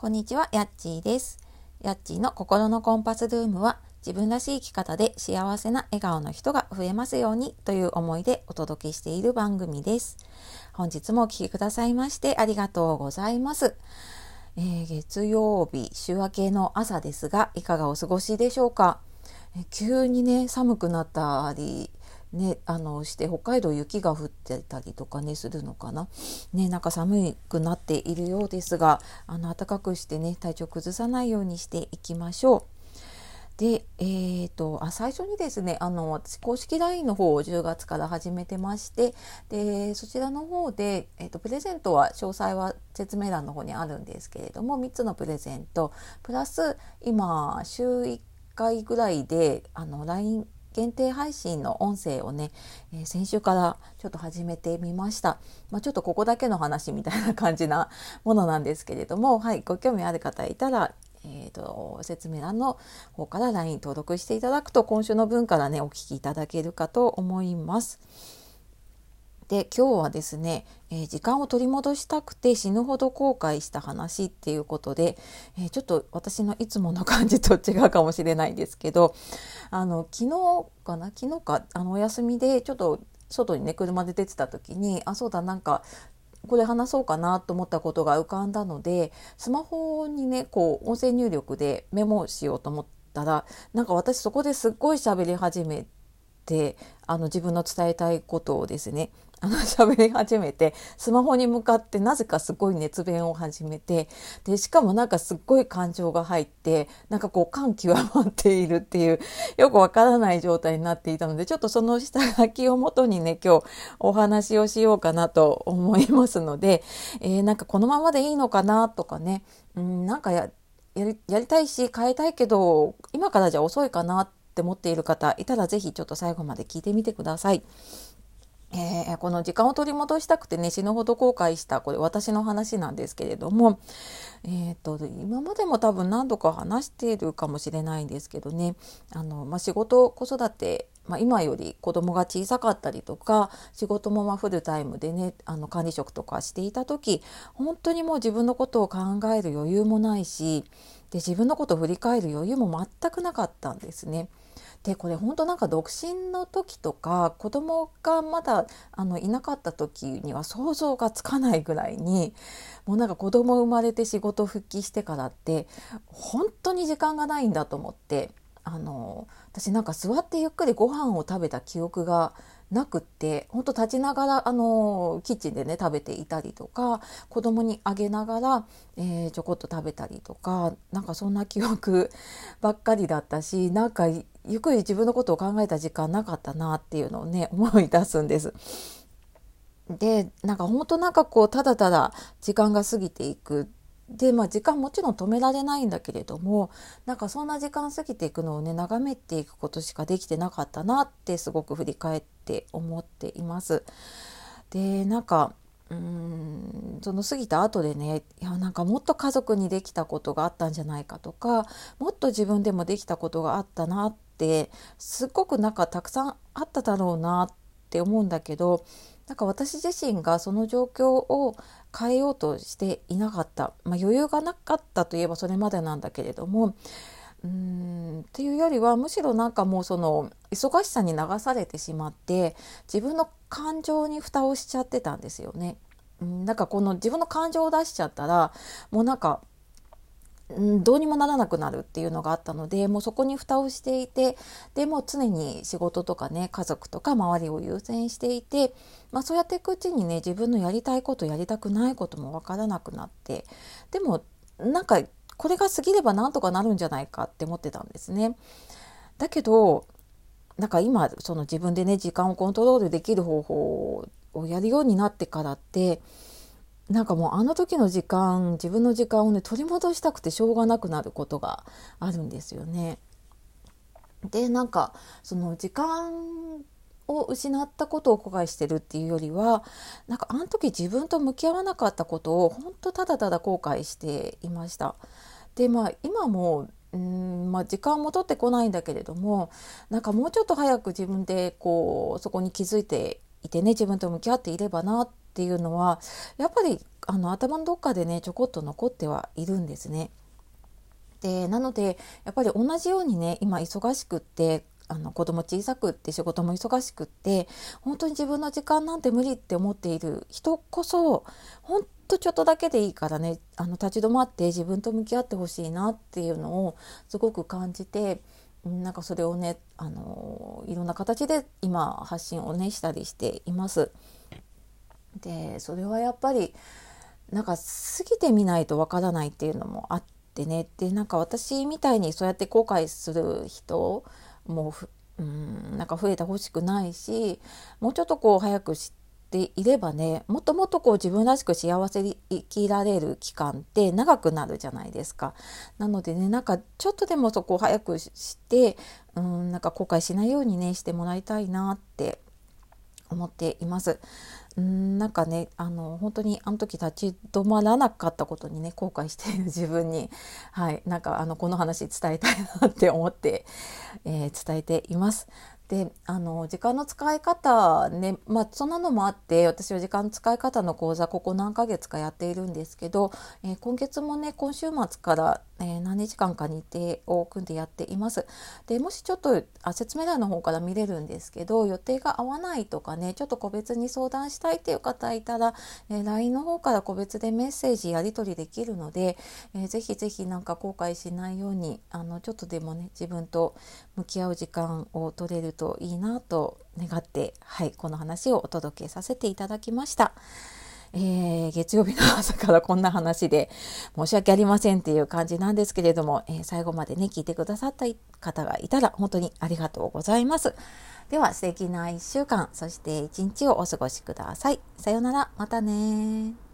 こんにちは、やっちーです。やっちーの心のコンパスルームは自分らしい生き方で幸せな笑顔の人が増えますようにという思いでお届けしている番組です。本日もお聴きくださいましてありがとうございます。えー月曜日週明けの朝ですがいかがお過ごしでしょうか？え急にね寒くなったりね、あのして北海道雪が降ってたりとかねするのかな、ね、なんか寒くなっているようですがあの暖かくしてね体調崩さないようにしていきましょう。で、えー、とあ最初にですねあの私公式 LINE の方を10月から始めてましてでそちらの方で、えー、とプレゼントは詳細は説明欄の方にあるんですけれども3つのプレゼントプラス今週1回ぐらいであの LINE 限定配信の音声をね、えー先週からちょっと始めてみました。まあ、ちょっとここだけの話みたいな感じなものなんですけれども、はい、ご興味ある方いたら、えー、と説明欄の方から LINE 登録していただくと今週の分からねお聞きいただけるかと思います。で今日はですね、えー時間を取り戻したくて死ぬほど後悔した話っていうことで、えーちょっと私のいつもの感じと違うかもしれないんですけどあの昨日かな？昨日か？あのお休みでちょっと外にね車で出てた時にあそうだなんかこれ話そうかなと思ったことが浮かんだのでスマホにねこう音声入力でメモしようと思ったらなんか私そこですっごい喋り始めてあの自分の伝えたいことをですねあの喋り始めてスマホに向かってなぜかすごい熱弁を始めてでしかもなんかすっごい感情が入ってなんかこう感極まっているっていうよくわからない状態になっていたのでちょっとその下書きをもとにね今日お話をしようかなと思いますので、えーなんかこのままでいいのかなとかね、うん、なんかやりやりたいし変えたいけど今からじゃ遅いかなって思っている方いたらぜひちょっと最後まで聞いてみてください。えーこの時間を取り戻したくてね死ぬほど後悔したこれ私の話なんですけれども、えー、と今までも多分何度か話しているかもしれないんですけどねあの、まあ、仕事子育て、まあ、今より子供が小さかったりとか仕事もまフルタイムでねあの管理職とかしていた時本当にもう自分のことを考える余裕もないしで自分のことを振り返る余裕も全くなかったんですね。でこれ本当なんか独身の時とか子供がまだあのいなかった時には想像がつかないぐらいにもうなんか子供生まれて仕事復帰してからって本当に時間がないんだと思ってあの私なんか座ってゆっくりご飯を食べた記憶がなくって本当立ちながらあのキッチンでね食べていたりとか子供にあげながら、えーちょこっと食べたりとかなんかそんな記憶ばっかりだったしなんかゆっくり自分のことを考えた時間なかったなっていうのをね 思い出すんです。でなんか本当なんかこうただただ時間が過ぎていくでまあ時間もちろん止められないんだけれどもなんかそんな時間過ぎていくのをね眺めていくことしかできてなかったなってすごく振り返って思っています。でなんかうんその過ぎた後でねいやなんかもっと家族にできたことがあったんじゃないかとかもっと自分でもできたことがあったなってすっごくなんかたくさんあっただろうなって思うんだけどなんか私自身がその状況を変えようとしていなかった、まあ、余裕がなかったといえばそれまでなんだけれどもうーんっていうよりはむしろなんかもうその忙しさに流されてしまって自分の感情に蓋をしちゃってたんですよね。うんなんかこの自分の感情を出しちゃったらもうなんかどうにもならなくなるっていうのがあったのでもうそこに蓋をしていてでもう常に仕事とかね家族とか周りを優先していて、まあ、そうやっていくうちにね自分のやりたいことやりたくないことも分からなくなってでもなんかこれが過ぎればなんとかなるんじゃないかって思ってたんですね。だけどなんか今その自分でね時間をコントロールできる方法をやるようになってからってなんかもうあの時の時間自分の時間をね取り戻したくてしょうがなくなることがあるんですよね。でなんかその時間を失ったことを後悔してるっていうよりはなんかあの時自分と向き合わなかったことを本当ただただ後悔していました。でまあ今もうんまあ、時間も取ってこないんだけれどもなんかもうちょっと早く自分でこうそこに気づいていてね自分と向き合っていればなっっていうのはやっぱりあの頭のどっかでねちょこっと残ってはいるんですね。でなのでやっぱり同じようにね今忙しくってあの子供小さくって仕事も忙しくって本当に自分の時間なんて無理って思っている人こそ本当ちょっとだけでいいからねあの立ち止まって自分と向き合ってほしいなっていうのをすごく感じてなんかそれをねあのいろんな形で今発信をねしたりしています。でそれはやっぱりなんか過ぎてみないとわからないっていうのもあってねでなんか私みたいにそうやって後悔する人もうんなんか増えてほしくないしもうちょっとこう早く知っていればねもっともっとこう自分らしく幸せに生きられる期間って長くなるじゃないですか。なのでねなんかちょっとでもそこを早くしてうんなんか後悔しないようにねしてもらいたいなって思っています。んなんかねあの本当にあの時立ち止まらなかったことにね後悔している 自分に、はい、なんかあのこの話伝えたいなって思って、えー、伝えています。であの時間の使い方ねまあそんなのもあって私は時間使い方の講座ここ何ヶ月かやっているんですけど、えー、今月もね今週末から、えー、何日間か日程を組んでやっています。でもしちょっとあ説明欄の方から見れるんですけど予定が合わないとかねちょっと個別に相談したいっていう方いたら、えー、LINE の方から個別でメッセージやり取りできるので、えー、ぜひぜひなんか後悔しないようにあのちょっとでもね自分と向き合う時間を取れるといいなと願って、はい、この話をお届けさせていただきました。えー、月曜日の朝からこんな話で申し訳ありませんっていう感じなんですけれども、えー、最後までね聞いてくださった方がいたら本当にありがとうございます。では素敵な1週間そして1日をお過ごしください。さようならまたね